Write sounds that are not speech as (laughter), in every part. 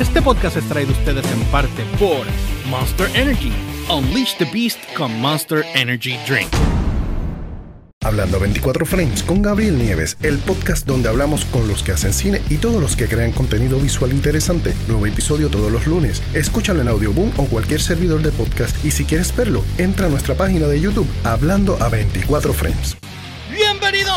Este podcast es traído a ustedes en parte por Monster Energy. Unleash the Beast con Monster Energy Drink. Hablando a 24 frames con Gabriel Nieves, el podcast donde hablamos con los que hacen cine y todos los que crean contenido visual interesante. Nuevo episodio todos los lunes. Escúchalo en Audioboom o cualquier servidor de podcast y si quieres verlo, entra a nuestra página de YouTube Hablando a 24 frames.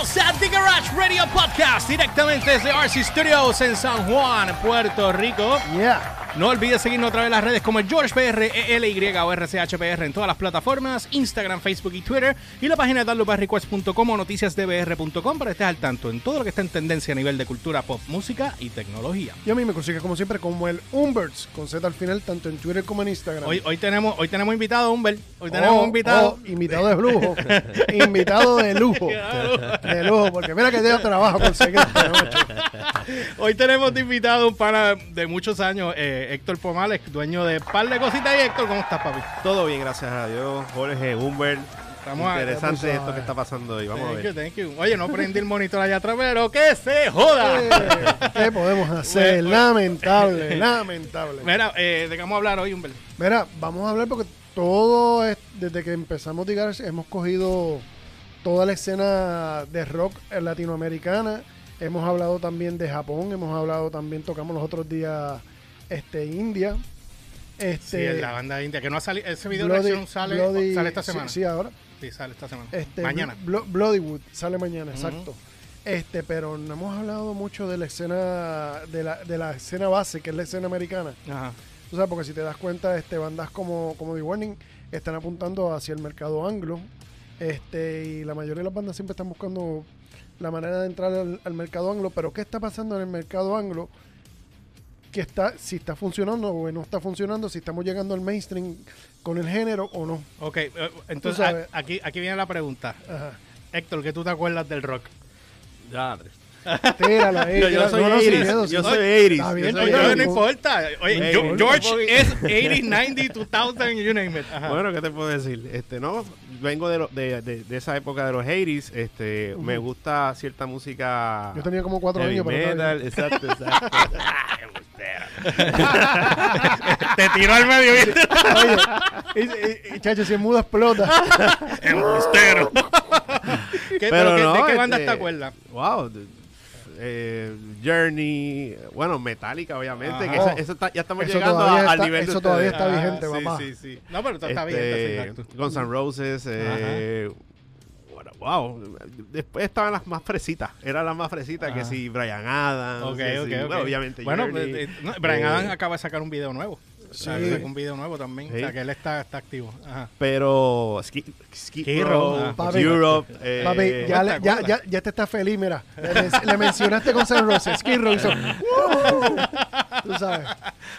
A The Garage Radio Podcast, directamente desde RC Studios en San Juan, Puerto Rico. Yeah. No olvides seguirnos a través de las redes como el GeorgePR, ELY o RCHPR en todas las plataformas, Instagram, Facebook y Twitter, y la página de downloadbyrequest.com o noticiasdbr.com para estar al tanto en todo lo que está en tendencia a nivel de cultura pop, música y tecnología. Y a mí me consigue como siempre como el Umberts, con Z al final, tanto en Twitter como en Instagram. Hoy, hoy tenemos hoy tenemos invitado, Humber. Hoy tenemos Oh, invitado. oh, invitado de lujo. (laughs) invitado de lujo. de lujo, porque mira que tengo trabajo conseguir esta noche. Hoy tenemos de invitado un pana de muchos años, eh, Héctor Pomales, dueño de par de cositas. Y Héctor, ¿cómo estás, papi? Todo bien, gracias a Dios. Jorge, Humbert. Estamos Interesante esto que está pasando hoy. Vamos a Thank you, ver. thank you. Oye, no prendí el monitor allá atrás, pero que se joda. Eh, ¿Qué podemos hacer? Bueno, lamentable, lamentable. Mira, eh, ¿de qué vamos a hablar hoy, Humber? Mira, vamos a hablar porque todo es, desde que empezamos digar hemos cogido toda la escena de rock latinoamericana. Hemos hablado también de Japón, hemos hablado también, tocamos los otros días este India. Este, Sí, la banda india, que no ha salido. Ese video de Bloody- reacción sale, Bloody- sale esta semana. Sí, ahora. Sí, sale esta semana. Este, Mañana. Blo- Bloodywood sale mañana, exacto. Este, pero no hemos hablado mucho de la escena de la, de la escena base, que es la escena americana. Ajá. O sea, porque si te das cuenta, este, bandas como, como The Warning están apuntando hacia el mercado anglo. Este, y la mayoría de las bandas siempre están buscando la manera de entrar al, al mercado anglo. Pero ¿qué está pasando en el mercado anglo? Que está, si está funcionando o no está funcionando, si estamos llegando al mainstream con el género o no. Ok, eh, entonces aquí, aquí viene la pregunta. Ajá. Héctor, ¿qué tú te acuerdas del rock? Ya, Tírala ahí. Yo, soy No, no, sin 80s, miedo, yo soy 80s. Está bien, yo soy no, 80s. no importa. Oye, Yo- George es 80, 90, 2000, you name it. Ajá. Bueno, ¿qué te puedo decir? Este, no, vengo de, lo- de, de, de esa época de los 80s. Este, me gusta cierta música. Yo tenía como cuatro años, pero metal, exacto, (laughs) exacto. Ah, (laughs) Te tiró al medio. Oye, y, y- y, chacho, si el mudo explota. (laughs) embustero. ¿Qué, pero Pero qué- no, ¿De qué banda este, te acuerdas? Wow. Eh, Journey, bueno, Metallica, obviamente. Ajá. Que eso, eso está- ya estamos Eso llegando al nivel de eso todavía está vigente, sí, papá. Sí, sí. No, pero está Este, está exacto. Guns N' Roses, eh, bueno, wow. Después estaban las más fresitas. Eran las más fresitas que si Brian Adams. Ok, que ok, si- ok. bueno, obviamente. Bueno, Journey, eh, eh, no, Brian eh, Adams acaba de sacar un video nuevo. Sí. Un video nuevo también. O sea, Sí. que él está, está activo. Ajá. Pero Skid, Skid Skid Row. Papi. Europe. eh, Papi, ya, ¿te le- ya, ya, ya te está feliz, mira. Le, le mencionaste con San Roses, Skid Row hizo, "Uh". Tú sabes,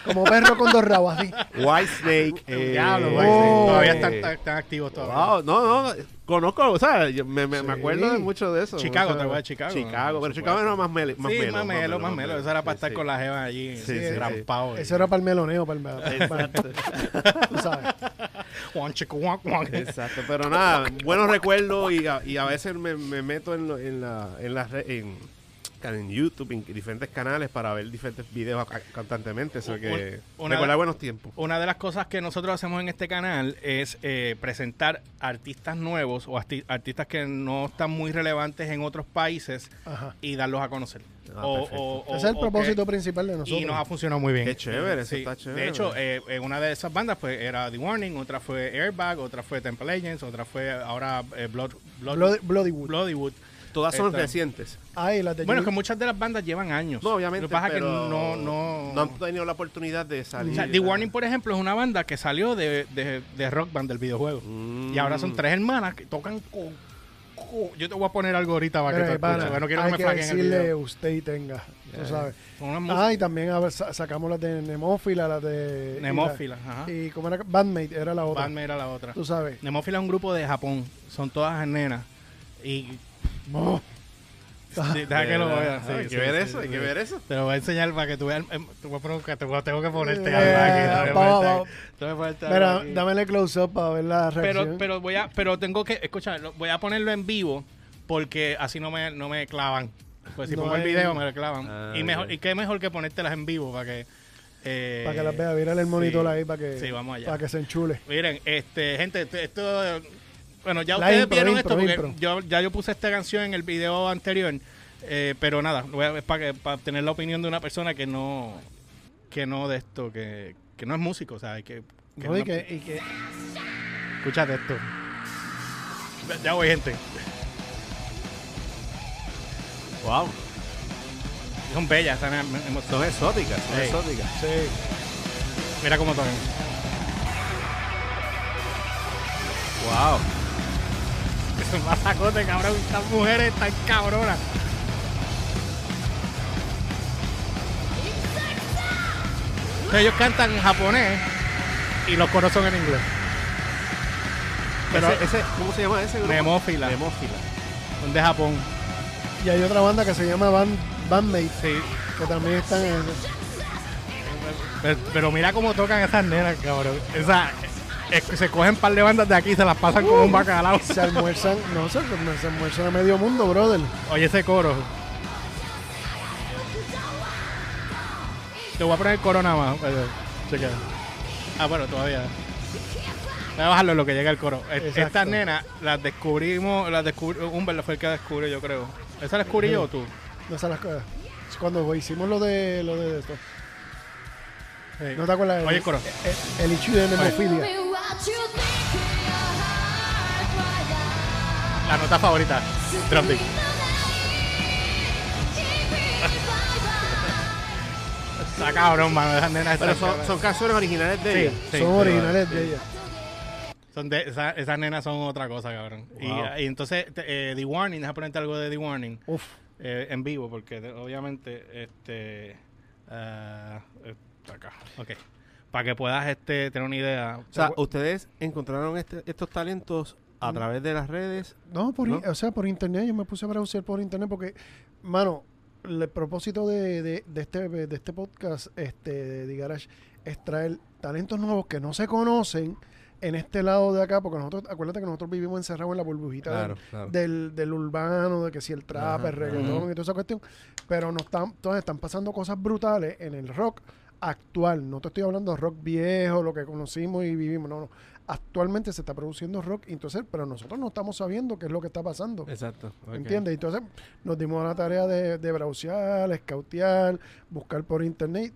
como perro con dos rabos, así. Whitesnake. eh, Diablo, Oh. güey, sí. Todavía están, eh, están- están activos todavía. Wow, no, no, conozco, o sea, yo me, me, me acuerdo de mucho de eso. Chicago, o sea, ¿te acuerdas de Chicago? Chicago, pero Chicago era más, mele, más sí, melo. más melo, más melo. Eso era para Sí, estar sí. con la jeva allí, Sí. Eso era para el meloneo, para el para- (laughs) Tú sabes. Exacto, pero nada, buenos recuerdos y a, y a veces me, me meto en, lo- en, la, en, las re- en, en YouTube, en diferentes canales para ver diferentes videos constantemente. Eso que Un- una- recordar buenos tiempos. Una de las cosas que nosotros hacemos en este canal es eh, presentar artistas nuevos o arti- artistas que no están muy relevantes en otros países Ajá. y darlos a conocer. Ah, O- perfecto. o- o- Ese es el propósito que- principal de nosotros. Y nos ha funcionado muy bien. Qué chévere, eso está chévere. De hecho, eh, eh, una de esas bandas pues era The Warning, otra fue Airbag, otra fue Temple Agents, otra fue ahora eh, Blood, Blood, Bloody, Bloodywood. Bloodywood. Todas son esta- recientes. Ay, las de Bueno, es que muchas de las bandas llevan años. No, obviamente. Lo que pasa es que pero no, no, no han tenido la oportunidad de salir. O sea, The Warning, por ejemplo, es una banda que salió de, de, de Rock Band del videojuego. Mm. Y ahora son tres hermanas que tocan con... Yo te voy a poner algo ahorita para que pana, escuches, no quiero que hay me que decirle video. usted y tenga, tú sabes. Ah, y también a ver, sa- sacamos las de Nemófila, las de... y la- Nemófila, ajá. Y, como era Bandmate, era la otra. Bandmate era la otra. Tú sabes. Nemófila es un grupo de Japón. Son todas nenas. Y... Oh. Sí, deja que lo veas. sí, hay que sí, ver sí, eso, hay sí. que ver eso. Te lo voy a enseñar para que tú veas. em, Te voy a poner- te voy a- tengo que ponerte Eh, que ponerte algo Mira, aquí. dámele close up para ver la reacción. pero, pero voy a, pero tengo que, escucha, voy a ponerlo en vivo porque así no me, no me clavan. Pues si No pongo el video me lo clavan. Ah, y mejor, y qué mejor que ponértelas en vivo para que Eh, Para que las vea, mírale el monitor sí. ahí para que, Sí, vamos allá. para que se enchule. Miren, este, gente, esto, esto- bueno, ya ustedes impro, vieron impro, esto porque impro. yo ya yo puse esta canción en el video anterior, eh, pero nada, voy a- es para, que- para tener la opinión de una persona que no que no de esto, que, que no es músico, o sea, que, que No, y que, y que- escúchate esto. Ya voy, gente. Wow. Son bellas, están em- em- Son exóticas, son Sí. exóticas. sí. Mira cómo tocan. Wow. (laughs) Masacote, cabrón. Estas mujeres están cabronas. Entonces, ellos cantan en japonés y los coros son en inglés. Pero Ese, ese- ¿Cómo se llama ese grupo? Memófila. Memófila. son de Japón. Y hay otra banda que se llama Band, Bandmate, Sí. que también están en... Pero, pero mira cómo tocan esas nenas, cabrón. Esa, es que se cogen un par de bandas de aquí y se las pasan como un bacalao. Se almuerzan, no, se, se almuerzan a medio mundo, brother. Oye, ese coro. Te voy a poner el coro nada más. Chequea. Ah, bueno, todavía. Voy a bajarlo en lo que llega el coro. E- Exacto. Estas nenas las descubrimos, las descubrió, Humber fue el que descubrió, yo creo. ¿Esa la descubrí yo o tú? No las cosas. Cuando hicimos lo de lo de esto. Sí. ¿No te acuerdas? Oye, el coro. El, el issue de nemofilia. La nota favorita. Beat. (laughs) Está cabrón, mano. Esas nenas Pero están son, cabronas. son canciones originales de Sí, ella. sí, Son pero- originales de ella. Son de, esa- esas nenas son otra cosa, cabrón. Y- Wow. Y, entonces, te- eh, The Warning, deja ponerte algo de The Warning Uf. eh, en vivo, porque de- obviamente, este. ah, está acá. Ok. Para que puedas este, tener una idea. O sea, ustedes encontraron este- estos talentos a través de las redes. No, por, o sea, por internet. Yo me puse a browser por internet porque, mano, el propósito de, de, de este, de este podcast este, de Garage es traer talentos nuevos que no se conocen en este lado de acá, porque nosotros, acuérdate que nosotros vivimos encerrados en la burbujita Claro, del, claro. del, del urbano, de que si el trap, Ajá, el reggaetón ajá. y toda esa cuestión. Pero no están, entonces están pasando cosas brutales en el rock actual. No te estoy hablando de rock viejo, lo que conocimos y vivimos. No, no. Actualmente se está produciendo rock, entonces, pero nosotros no estamos sabiendo qué es lo que está pasando. Exacto. ok. ¿Entiendes? Entonces nos dimos a la tarea de, de browsear, escautear, buscar por internet.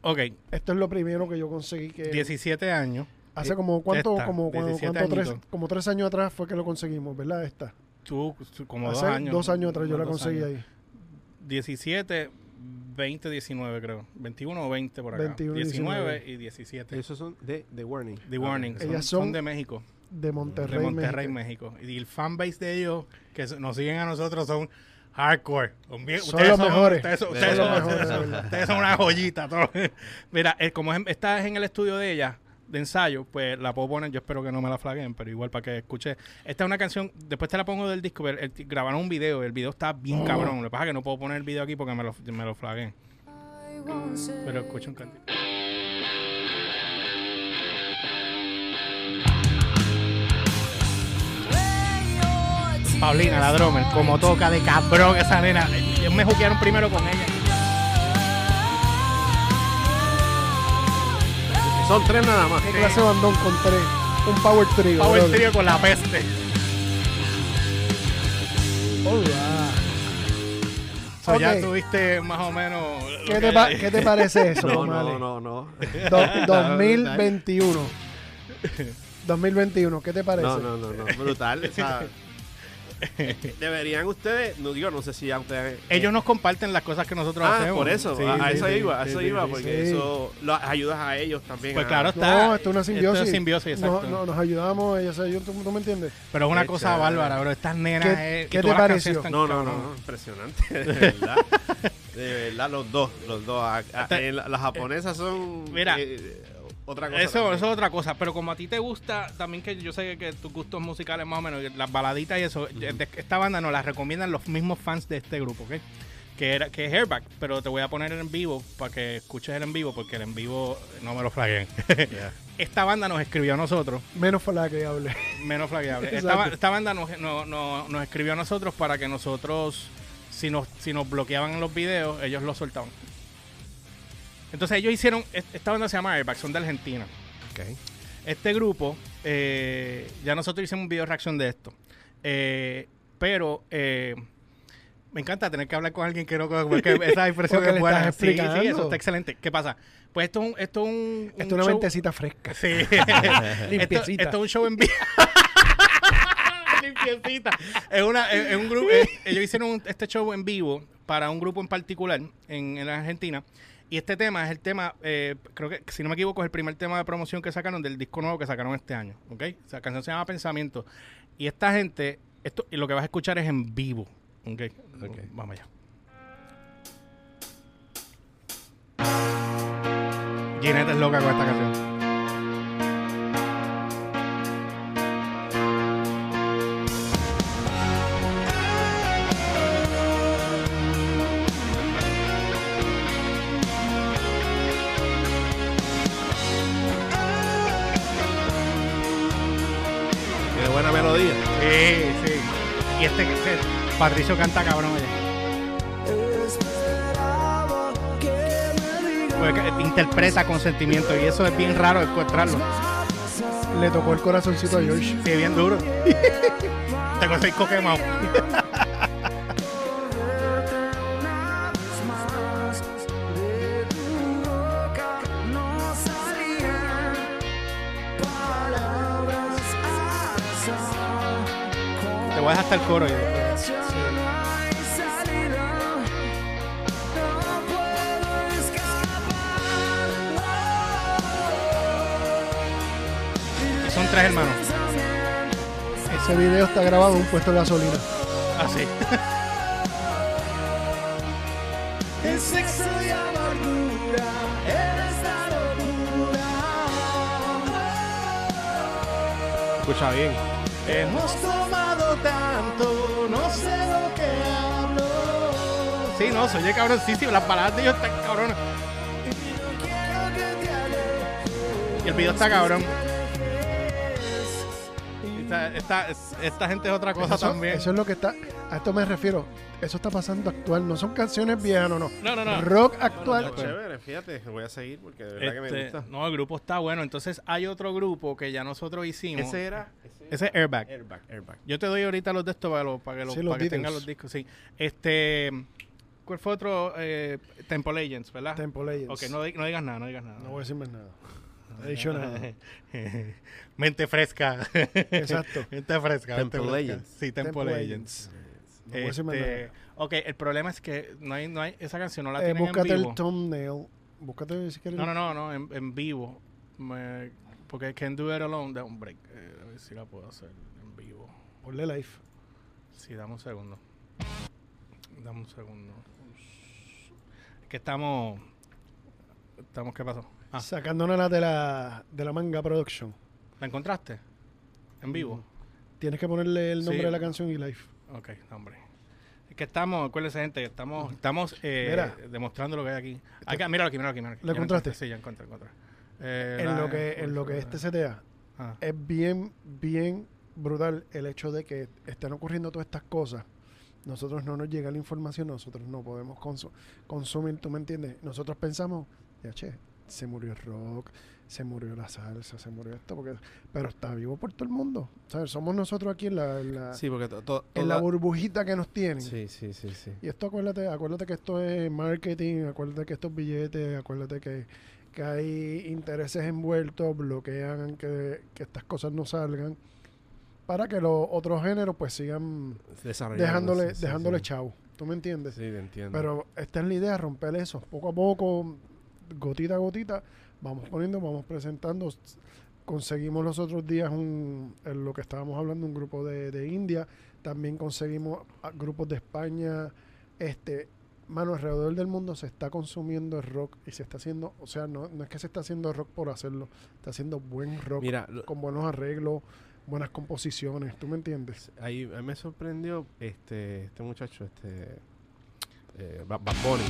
Ok, Esto es lo primero que yo conseguí que 17 años. hace como cuánto, Esta, como, cuando- 17 cuánto tres, como tres años atrás fue que lo conseguimos, ¿verdad? Esta. Tú, tú, como hace dos años. atrás yo la dos conseguí años. ahí. 17, 20, 19, creo. 21 o 20 por acá. 21 y 19 y 17. Esos son de The Warning. The Warning. Son, Ellas son son de México. De Monterrey, de Monterrey, México. México. Y el fanbase de ellos, que nos siguen a nosotros, son hardcore. Son, bien- Son los mejores. Ustedes son, los mejores, ustedes de son- verdad. ustedes son una joyita. todo. (laughs) Mira, eh, como es- esta es en el estudio de ella, de ensayo, pues la puedo poner. Yo espero que no me la flaguen, pero igual para que escuche. Esta es una canción, después te la pongo del disco. pero el- grabaron un video, el video está bien cabrón. Lo que pasa es que no puedo poner el video aquí porque me lo, me lo flaguen. Pero escucha un cantito. Paulina, la drummer, como toca de cabrón esa nena. Ellos me juquearon primero con ella. Son tres nada más. ¿Qué clase de bandón con tres? Un power trio. Power brother. Trio con la peste. All right. So, Ya tuviste más o menos. ¿Qué te, pa- (laughs) ¿Qué te parece eso, No, no, no, no. Do- (laughs) 2021. 2021, (laughs) ¿qué te parece? No, no, no, no. Brutal. o sea, (laughs) deberían ustedes, no digo, no sé si ya ustedes. Ellos nos comparten las cosas que nosotros Ah, hacemos. por eso, Sí, a, a sí, eso sí, iba, a sí, eso sí, iba, porque sí. eso lo ayudas a ellos también. Pues a- claro, está. No, esto es una simbiosis. Esto es simbiosis, No, exacto. no, nos ayudamos, ellos se ayudan, ¿tú, tú me entiendes? Pero es una Qué cosa chévere. bárbara, bro. Estas nenas. ¿Qué- eh, qué te pareció? No, no, no, no, impresionante, de verdad. (laughs) De verdad, los dos, los dos. A- a- Esta- eh, la- las japonesas son Mira, eh, otra cosa. Eso, también. eso es otra cosa, pero como a ti te gusta, también que yo sé que tus gustos musicales más o menos, las baladitas y eso, de- esta banda nos la recomiendan los mismos fans de este grupo, ¿ok? Que, era, que es Hairback, pero te voy a poner en vivo para que escuches el en vivo, porque el en vivo no me lo flaguen. Yeah. (laughs) esta banda nos escribió a nosotros, Menos fue la que hable. menos flagueable. (laughs) Esta, banda nos, no- no- nos escribió a nosotros para que nosotros, si nos, si nos bloqueaban en los videos, ellos los soltaban. Entonces ellos hicieron, est- esta banda se llama Airbag, son de Argentina. Ok. Este grupo, eh, ya nosotros hicimos un video reacción de esto. Eh, pero eh, me encanta tener que hablar con alguien que no porque (laughs) esa le es buena. estás Sí, sí, eso está excelente. ¿Qué pasa? Pues esto es un, esto es un, Esto es un una show- mentecita fresca. Sí. (laughs) Limpiecita. esto es un show en vivo. (laughs) Limpiecita. Es, una, es, un grupo. ellos hicieron un- este show en vivo para un grupo en particular en, en Argentina. Y este tema es el tema, eh, creo que, si no me equivoco, es el primer tema de promoción que sacaron del disco nuevo que sacaron este año. ¿Ok? O sea, la canción se llama Pensamiento. Y esta gente, esto, y lo que vas a escuchar es en vivo. ¿Ok? Ok. Vamos allá. Ginette es loca con esta canción. Patricio canta cabrón. oye. Interpreta con sentimiento y eso es bien raro encontrarlo. Le tocó el corazoncito a George. Sí, bien duro. (laughs) Tengo seis quemado. (laughs) Te voy a dejar hasta el coro. y tres hermanos. Ese video está grabado en un puesto de gasolina. Así. Escucha bien. Hemos tomado tanto, no sé lo que hablo. Sí, no, soy de cabrón, sí, sí, las palabras de ellos están cabronas. Y el video está cabrón. Esta, esta, esta gente es otra cosa eso, también. eso es lo que está. A esto me refiero. Eso está pasando actual. No son canciones viejas, no, no. No, no, no. Rock actual. Está chévere, fíjate. Voy a seguir porque de verdad que me Este, gusta. no, el grupo está bueno. Entonces hay otro grupo que ya nosotros hicimos. Ese era. Ese es Airbag. Airbag, airbag. Yo te doy ahorita los de estos para, para que, Sí, los para que tengan los discos. Sí. Este, ¿Cuál fue otro? Eh, Temple Legends, ¿verdad? Temple Legends. Ok, no, no digas nada, no digas nada. No voy a decir más nada. No he dicho nada. mente fresca. Exacto. (laughs) mente fresca. mente Temple fresca. Legends. Sí, Temple, Temple Legends. No Este, ok, el problema es que no hay, no hay, esa canción no la Eh, tienen en búscate vivo. el thumbnail. Búscate si quieres. No, no, no, no, en, en vivo. Me- porque Can Do It Alone, da un break. Eh, a ver si la puedo hacer en vivo. Ponle live. Sí, dame un segundo. Dame un segundo. Es que estamos. Estamos, ¿qué pasó? Ah, Sacándonos de la, de la manga production. ¿la encontraste? En vivo. Tienes que ponerle el nombre Sí. de la canción y live. Ok, hombre. Es que estamos, acuérdense, gente, estamos, estamos eh, Mira. demostrando lo que hay aquí. Acá, míralo aquí, míralo aquí, míralo aquí. ¿Lo encontraste? Sí, ya encontré, encontré. Eh, En la- lo que, en lo que este CTA Ah. es bien, bien brutal el hecho de que estén ocurriendo todas estas cosas. Nosotros no nos llega la información, nosotros no podemos consu- consumir, ¿tú me entiendes? Nosotros pensamos, ya che, se murió el rock, se murió la salsa, se murió esto, porque, pero está vivo por todo el mundo. ¿sabes? Somos nosotros aquí en la, en la, Sí, porque to- to- en la burbujita que nos tienen. Sí, sí, sí, sí. Y esto acuérdate, acuérdate que esto es marketing, acuérdate que estos billetes, acuérdate que, que hay intereses envueltos, bloquean que, que estas cosas no salgan, para que los otros géneros pues sigan dejándole, sí, sí, dejándole sí. chavo. ¿Tú me entiendes? Sí, te entiendo. Pero esta es la idea, romper eso. Poco a poco, gotita a gotita, vamos poniendo, vamos presentando. Conseguimos los otros días un, en lo que estábamos hablando, un grupo de, de India. También conseguimos grupos de España. Este, mano, alrededor del mundo se está consumiendo el rock y se está haciendo, o sea, no, no es que se está haciendo rock por hacerlo, está haciendo buen rock Mira, con buenos arreglos, buenas composiciones. ¿Tú me entiendes? ahí me sorprendió este este muchacho, este eh, Ba- Bad Bunny.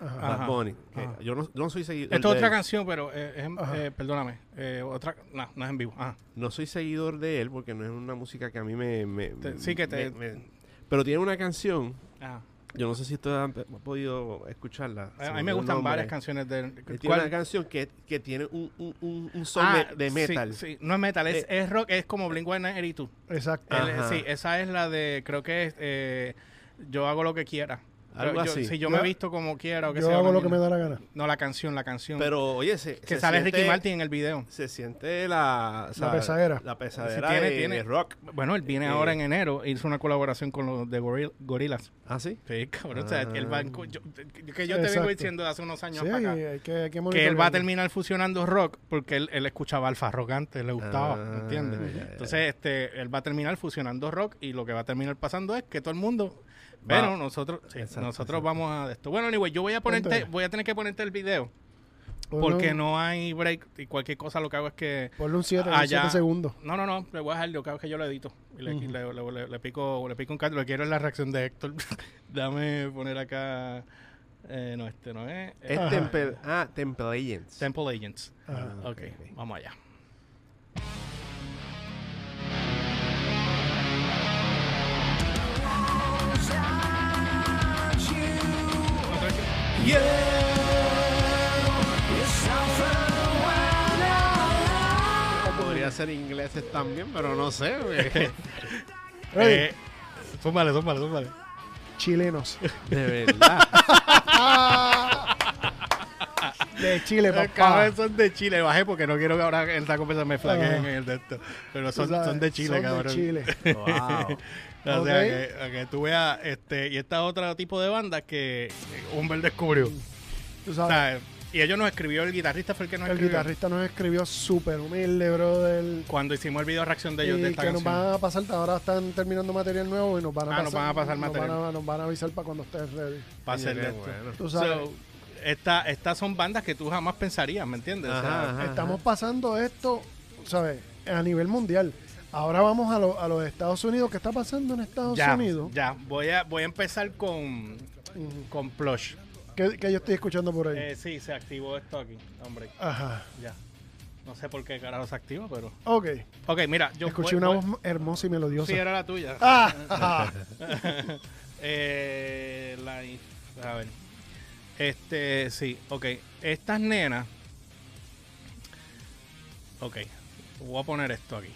Ajá. Bad Bunny. que Ajá. yo no, yo no soy seguidor Esto es otra él. canción, pero eh, es Ajá. eh, perdóname. eh, otra, no, no es en vivo. Ajá. No soy seguidor de él porque no es una música que a mí me... me- Te- sí que te- me- me- pero tiene una canción Ajá. Yo no sé si ustedes han han podido escucharla. A, mí me gustan nombre. varias canciones de... Él tiene ¿cuál? una canción que, que tiene un, un, un, un son Ah, de, metal. Sí, sí, no es metal, es, Eh, es rock, es como Blink-182. Exacto. Sí, esa es la de, creo que es eh, Yo hago lo que quiera. Algo Yo- así. Si yo, Yo- me he visto como quiera o que Yo sea. hago lo que me da la gana. No, la canción, la canción. Pero, oye, se, que se sale siente, Ricky Martin en el video. Se siente la... o sea, pesadera. La pesadera Sí, tiene- de, tiene- de rock. Bueno, él viene Eh, ahora en enero e hizo una colaboración con los de Goril- Gorillaz. ¿Ah, sí? Sí, cabrón. O sea, Ah. él va co- yo- que yo te Exacto. vengo diciendo hace unos años Sí, para acá. hay que, hay que Que él va a terminar fusionando rock porque él, él escuchaba Alfa antes, le gustaba, Ah, ¿entiendes? Entonces, este, él va a terminar fusionando rock y lo que va a terminar pasando es que todo el mundo, bueno, nosotros, sí, Exacto, nosotros exacto. vamos a esto. Bueno, anyway, yo voy a ponerte, Ponte. voy a tener que ponerte el video porque un- no hay break y cualquier cosa lo que hago es que Ponle un 7, allá- segundos. no, no, no, le voy a dejar, yo cada vez que yo lo edito. Y le, Ujú. le- le- le- le pico, le pico un canto. Lo que quiero es la reacción de Héctor. (laughs) Dame poner acá. eh, no, este no es. Es. Temple, ah, Temple Agents. Temple Agents. Ah, ok, ok. vamos allá. Podría ser ingleses también, pero no sé. (laughs) Eh, súmale, súmale, súmale. Chilenos. (laughs) de verdad. (laughs) De Chile, papá. son de Chile. Bajé porque no quiero que ahora en esta conversación me flaqueen Ah. en el de esto. Pero son, sabes, son de Chile, son cabrón. de Chile. (laughs) wow. O sea, que, a que tú veas, este, y esta otro tipo de banda que Humber descubrió. Tú O sabes, sea, y ellos nos escribió, el guitarrista fue el que nos el escribió. guitarrista nos escribió súper humilde, brother. Cuando hicimos el video reacción de ellos Y de esta que nos van a pasar, ahora están terminando material nuevo y nos van a Ah, pasar. nos van a pasar nos material. Van a, nos van a avisar para cuando estés ready. para hacer Qué esto. bueno. Tú sabes, So, esta- estas son bandas que tú jamás pensarías, ¿me entiendes? O sea, Ajá, ajá. estamos pasando esto, ¿sabes? A nivel mundial. Ahora vamos a, lo- a los Estados Unidos. ¿Qué está pasando en Estados ya, Unidos? ya. Voy a, voy a empezar con, con Plush. ¿Qué, qué yo estoy escuchando por ahí? Eh, sí, se activó esto aquí, hombre. Ajá. Ya. No sé por qué carajo se activa, pero. Ok. Ok, mira, yo. Escuché voy- una voy- voz hermosa y melodiosa. Sí, era la tuya. Ah, ajá. (laughs) eh, la, a ver. Este, sí, ok. Estas nenas. Ok. Voy a poner esto aquí.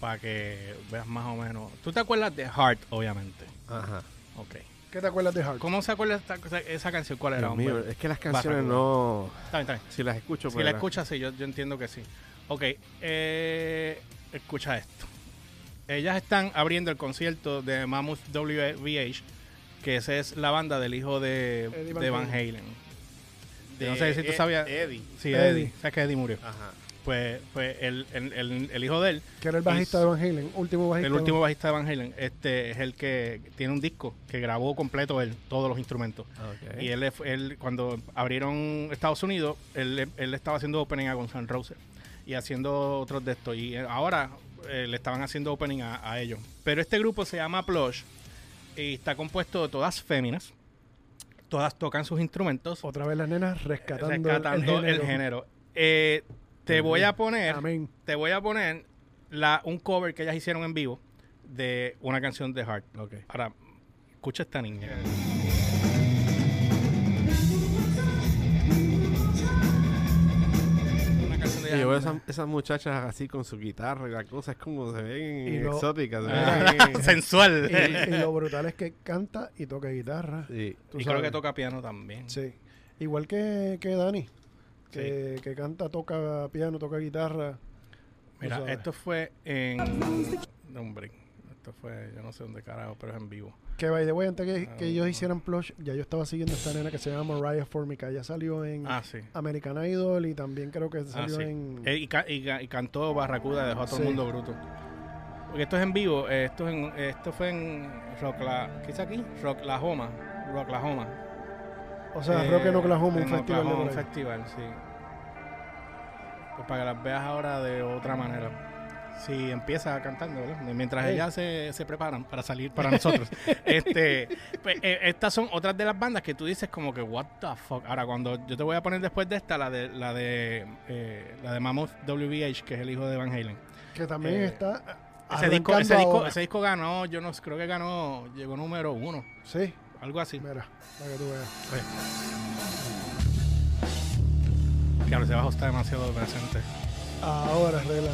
Para que veas más o menos. ¿Tú te acuerdas de Heart, obviamente? Ajá. Ok. ¿Qué te acuerdas de Hard? ¿Cómo se acuerda esta, esa, esa canción? ¿Cuál era, Dios mío, hombre? es que las canciones no... Está bien, está bien. Si las escucho, Si pues... la escuchas, sí, yo, yo entiendo que sí. Ok, eh, escucha esto. Ellas están abriendo el concierto de Mammoth WVH, que esa es la banda del hijo de, Eddie Van de Van Halen. No sé si tú Ed- sabías. Eddie. Sí, Eddie. Eddie. ¿Sabes que Eddie murió? Ajá. Pues, pues el, el- el- el hijo de él, Que era el bajista Es- de Van Halen, último bajista. el último bajista de Van Halen, este es el que tiene un disco que grabó completo él, todos los instrumentos. Ok. Y él, él, cuando abrieron Estados Unidos, él, él estaba haciendo opening a Guns N' Roses y haciendo otros de estos. Y ahora eh, le estaban haciendo opening a, a ellos. Pero este grupo se llama Plush y está compuesto de todas féminas. Todas tocan sus instrumentos, Otra vez las nenas rescatando, rescatando el género. Eh, te voy a poner, Amén. te voy a poner la, un cover que ellas hicieron en vivo de una canción de Heart. Ok. Ahora, escucha esta niña. Yo veo esas, muchachas así con su guitarra y la cosa es como se ven lo- exóticas. se Ah, (laughs) sensual. Y, y lo brutal es que canta y toca guitarra. Sí. Tú y creo que toca piano también. Sí. Igual que, que Dani. Que, que canta, toca piano, toca guitarra. Mira, esto fue en. No, hombre, esto fue, yo no sé dónde carajo, pero es en vivo. Que by the way, antes que, que Ah, ellos hicieran plush, ya yo estaba siguiendo esta nena que se llama Mariah Formica. Ella salió en Ah, sí. American Idol y también creo que Ah, salió sí. en. Eh, y, ca- y ca- y cantó Barracuda, dejó a todo Sí. el mundo bruto. Porque esto es en vivo, eh, esto, es en- esto fue en Rock La, ¿qué es aquí? Rock Lahoma, Rock Lahoma. o sea, Eh, Rock en Oklahoma, un en festival Oklahoma, por un festival, sí. Pues para que las veas ahora de otra manera. Si empieza cantando, ¿verdad? Mientras Ey. ellas se, se preparan para salir para nosotros. (laughs) este, pues, eh, estas son otras de las bandas que tú dices como que what the fuck. Ahora cuando yo te voy a poner después de esta la de la de eh, la de Mammoth WVH, que es el hijo de Van Halen. Que también Eh, está. Ese disco, ese disco, ese disco ganó, yo no creo que ganó, llegó número uno, Sí. algo así. Mira, para que tú veas. Claro, ese bajo está demasiado presente. Ahora arregla.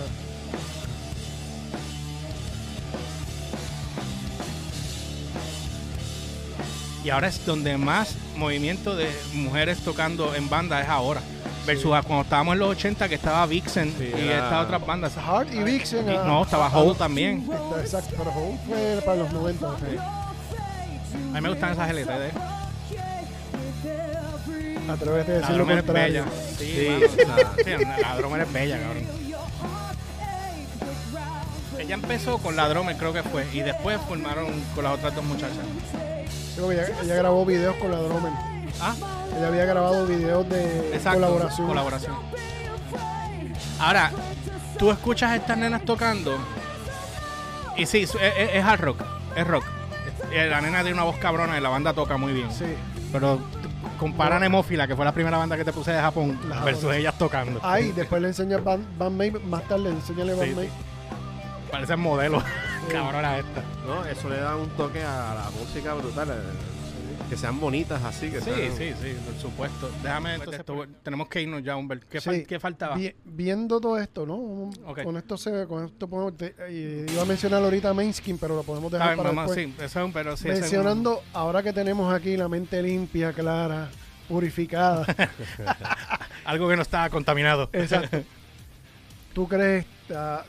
Y ahora es donde más movimiento de mujeres tocando en banda es ahora. Versus a cuando estábamos en los 80 que estaba Vixen Sí, y era- estas otras bandas. Hart y Vixen. Y- ah, no, estaba ah, Hole también. Está- Exacto, pero Hole fue para los 90. sí. A mí me gustan esas LTD. Atrévete a La decir lo Drummer es contrario. bella. Sí, mano, la Drummer es bella, cabrón. Ella empezó con la Drummer, creo que fue, y después formaron con las otras dos muchachas. Sí, ella, ella grabó videos con la Drummer. Ah, Ella había grabado videos de exacto. colaboración. Colaboración. Ahora, tú escuchas a estas nenas tocando, y sí, es, es- es hard rock, es rock. Eh, La nena tiene una voz cabrona y la banda toca muy bien. Sí. Pero compara Nemófila, que fue la primera banda que te puse de Japón, La versus ellas tocando. Ahí, después le enseña Van, Van May, más tarde enséñale Van Sí, May. Parecen modelos cabronas estas. No, eso le da un toque a la música brutal. eh, Que sean bonitas así. Que Sí, sean- sí, sí, por supuesto. Déjame, entonces, esto- tenemos que irnos ya, Humbert. ¿Qué, fal- Sí. qué faltaba? Vi- viendo todo esto, ¿no? Con esto se, con esto podemos, te- eh, iba a mencionar ahorita Mainskin, pero lo podemos A dejar ver, para mamá, después. sí, eso es un, pero sí, ese es un- Mencionando, ahora que tenemos aquí la mente limpia, clara, purificada. (laughs) algo que no estaba contaminado. Exacto. ¿Tú crees,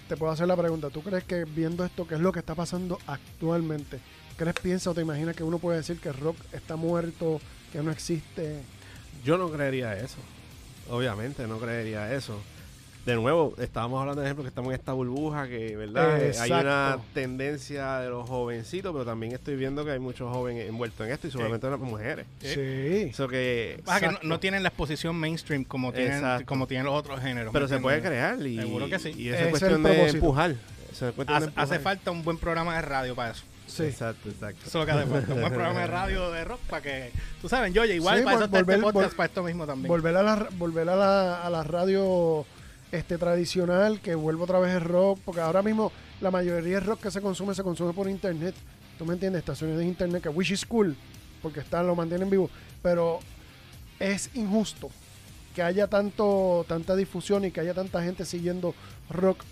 te puedo hacer la pregunta, ¿tú crees que viendo esto, qué es lo que está pasando actualmente, crees, piensa o te imaginas que uno puede decir que rock está muerto, que no existe? Yo no creería eso. Obviamente, no creería eso. De nuevo, estábamos hablando de ejemplo que estamos en esta burbuja que, ¿verdad? Eh, Hay una tendencia de los jovencitos, pero también estoy viendo que hay muchos jóvenes envueltos en esto y seguramente las mujeres. Sí. Eso que... Que no, tienen la exposición mainstream como tienen, Exacto. como tienen los otros géneros. Pero ¿me se puede crear y, Seguro que sí. y eso es es cuestión de empujar. Eso es cuestión de Hace, empujar. hace falta un buen programa de radio para eso. Sí. Exacto, exacto. Eso es lo que hace falta. Un buen (laughs) programa de radio de rock para que, tú sabes, yo igual Sí, para eso vol- está este volver- podcast, vol- para esto mismo también. Volver a la, volver a la, a la radio este tradicional, que vuelva otra vez el rock, porque ahora mismo la mayoría del rock que se consume se consume por internet. ¿Tú me entiendes? Estaciones de internet, que which is cool, porque están, lo mantienen vivo. Pero es injusto que haya tanto tanta difusión y que haya tanta gente siguiendo rock,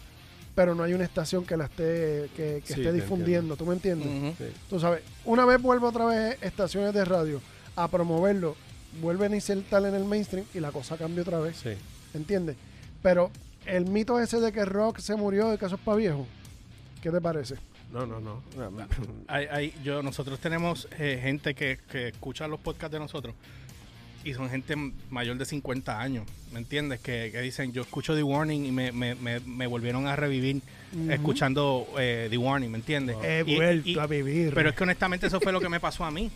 pero no hay una estación que la esté que, que Sí, esté difundiendo. ¿Tú me entiendes? Sí. Tú sabes, una vez vuelve otra vez estaciones de radio a promoverlo, vuelven a insertar en el mainstream y la cosa cambia otra vez. Sí. ¿Entiendes? Pero el mito ese de que rock se murió, de que eso es para viejo, ¿qué te parece? No, no, no. (laughs) Hay- hay- yo, nosotros tenemos eh, gente que, que escucha los podcasts de nosotros y son gente mayor de 50 años, ¿me entiendes? Que, que dicen, yo escucho The Warning y me, me, me, me volvieron a revivir escuchando eh, The Warning, ¿me entiendes? He Y- vuelto y- a vivir. Pero es que honestamente eso fue lo que me pasó a mí.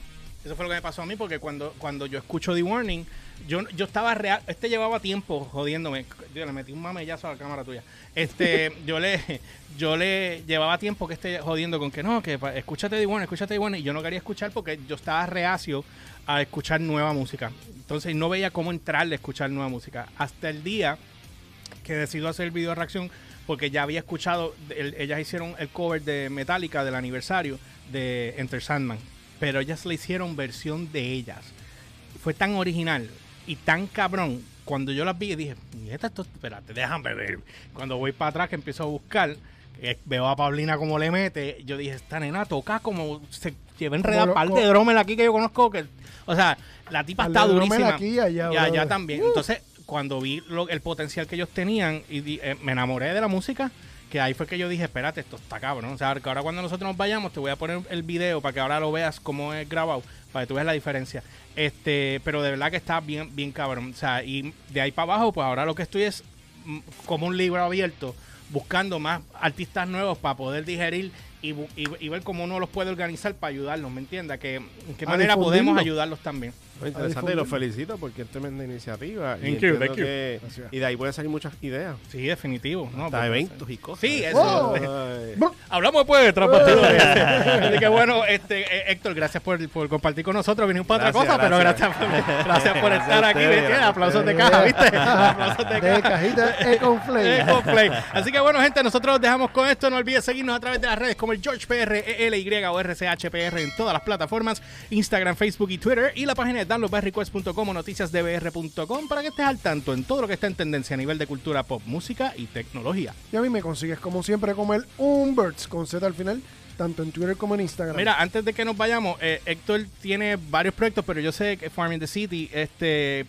Eso fue lo que me pasó a mí porque cuando, cuando yo escucho The Warning, yo, yo estaba real, este llevaba tiempo jodiéndome. Yo le metí un mamellazo a la cámara tuya. Este, (laughs) yo le, yo le llevaba tiempo que esté jodiendo con que no, que pa- escúchate The Warning, escúchate The Warning. Y yo no quería escuchar porque yo estaba reacio a escuchar nueva música. Entonces no veía cómo entrarle a escuchar nueva música. Hasta el día que decidió hacer el video de reacción porque ya había escuchado, el- ellas hicieron el cover de Metallica del aniversario de Enter Sandman, pero ellas le hicieron versión de ellas. Fue tan original y tan cabrón. Cuando yo las vi, dije, "Nieta, esto, espérate, déjame ver. Cuando voy para atrás, que empiezo a buscar, eh, veo a Paulina como le mete, yo dije, esta nena toca como se lleva enredada par de dromes aquí que yo conozco. que O sea, la tipa está Dromel durísima. aquí y allá, y allá brother. también. Entonces, cuando vi lo- el potencial que ellos tenían y eh, me enamoré de la música, que ahí fue que yo dije, espérate, esto está cabrón. O sea, que ahora cuando nosotros nos vayamos, te voy a poner el video para que ahora lo veas cómo es grabado, para que tú veas la diferencia. Este, pero de verdad que está bien, bien cabrón. O sea, y de ahí para abajo, pues ahora lo que estoy es mm, como un libro abierto, buscando más artistas nuevos para poder digerir y, y- y ver cómo uno los puede organizar para ayudarlos, ¿me entiendes? Que, ¿En qué A manera podemos ayudarlos también? Muy interesante y los felicito porque es tremenda iniciativa. y Thank you, entiendo thank you. que- y de ahí pueden salir muchas ideas. Sí, definitivo. ¿no? Hasta Porque- eventos y cosas. Sí, eso. Ay. Hablamos después de tras (laughs) bastidores. Así que bueno, este, eh, Héctor, gracias por, por compartir con nosotros. Vinimos para otra Gracias, cosa, pero gracias. gracias por, gracias por (laughs) Gracias estar aquí. ustedes, ¿viste? Aplausos de caja, ¿viste? (laughs) Aplausos de de caja. cajita Econ Flame. Eco Play. Así que bueno, gente, nosotros los dejamos con esto. No olvides seguirnos a través de las redes como el George PR, ELY o RCHPR en todas las plataformas, Instagram, Facebook y Twitter, y la página de downloadbarrequest.com o noticiasdbr.com para que estés al tanto en todo lo que está en tendencia a nivel de cultura pop, música y tecnología. Y a mí me consigues como siempre como el Umberts con Z al final, tanto en Twitter como en Instagram. Mira, antes de que nos vayamos, eh, Héctor tiene varios proyectos, pero yo sé que Farming the City, este,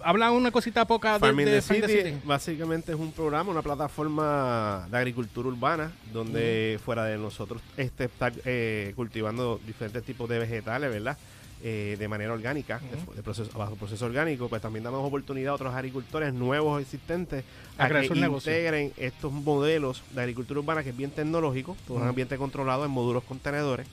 habla una cosita poca de, de City básicamente es un programa, una plataforma de agricultura urbana donde fuera de nosotros este, estar eh, cultivando diferentes tipos de vegetales, ¿verdad? Eh, de manera orgánica, de- de proceso, bajo proceso orgánico, pues también damos oportunidad a otros agricultores nuevos existentes A que integren estos modelos de agricultura urbana que es bien tecnológico, todo un ambiente controlado en módulos contenedores.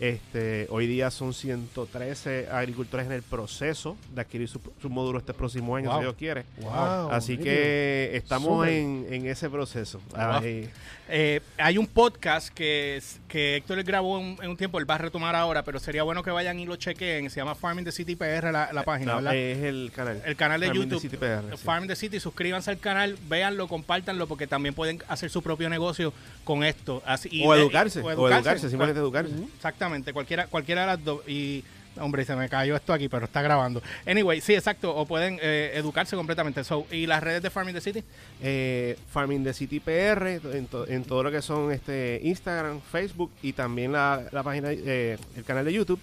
Este, hoy día son 113 agricultores en el proceso de adquirir su, su módulo este próximo año, Wow. si Dios quiere. Wow, Así que estamos en, en ese proceso. Wow. Ahí- Eh, hay un podcast que, que Héctor grabó en, en un tiempo, él va a retomar ahora, pero sería bueno que vayan y lo chequen. Se llama Farming the City PR, la, la página, no, ¿verdad? es el canal. el canal de Farming the YouTube, City PR, sí. Farm the City, suscríbanse al canal, véanlo, compártanlo, porque también pueden hacer su propio negocio con esto. Así, y O educarse, o educarse, simplemente educarse. Exactamente, cualquiera, cualquiera de las dos. Y, hombre, se me cayó esto aquí, pero está grabando. Anyway, sí, exacto, o pueden eh, educarse completamente. So, ¿Y las redes de Farming the City? Eh, Farming the City PR en, to- en todo lo que son este Instagram, Facebook y también la, la página, eh, el canal de YouTube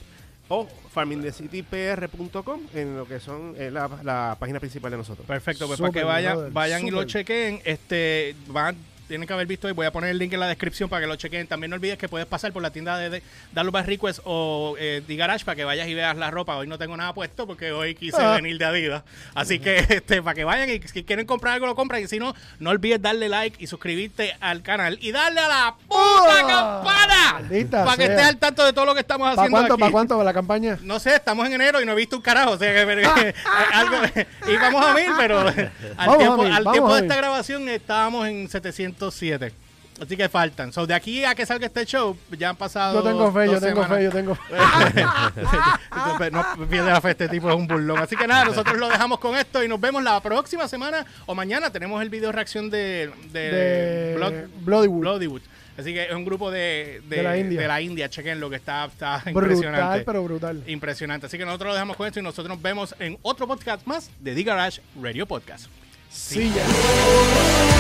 o farmingthecitypr.com en lo que son eh, la, la página principal de nosotros. Perfecto, pues para que vayan, brother, vayan y lo chequen, este, van, tienen que haber visto y voy a poner el link en la descripción para que lo chequen. También no olvides que puedes pasar por la tienda de, de Darlo by Request o eh, The Garage para que vayas y veas la ropa. Hoy no tengo nada puesto porque hoy quise Ah. venir de Adidas. Así que (laughs) este, para que vayan y si quieren comprar algo lo compran. Y si no, no olvides darle like y suscribirte al canal y darle a la puta ¡Ah! campana para que estés al tanto de todo lo que estamos ¿Para haciendo cuánto, aquí. para cuánto la campaña? No sé, estamos en enero y no he visto un carajo. O sea, que, (laughs) algo, (laughs) y vamos a mil, pero al Vamos tiempo, mil, al tiempo de esta grabación estábamos en 707. Así que faltan. So, de aquí a que salga este show, ya han pasado. Yo tengo fe, yo tengo semanas. fe, yo tengo (laughs) fe. no pierde la fe, este tipo es un burlón. Así que nada, (laughs) nosotros lo dejamos con esto y nos vemos la próxima semana o mañana. Tenemos el video reacción de, de, De Blood- Bloodywood. Bloodywood. Así que es un grupo de, De la India. De la India. Chequen lo que está, está Brutal, impresionante. pero brutal. Impresionante. Así que nosotros lo dejamos con esto y nosotros nos vemos en otro podcast más de The Garage Radio Podcast. Sí, ya.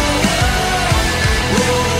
Whoa.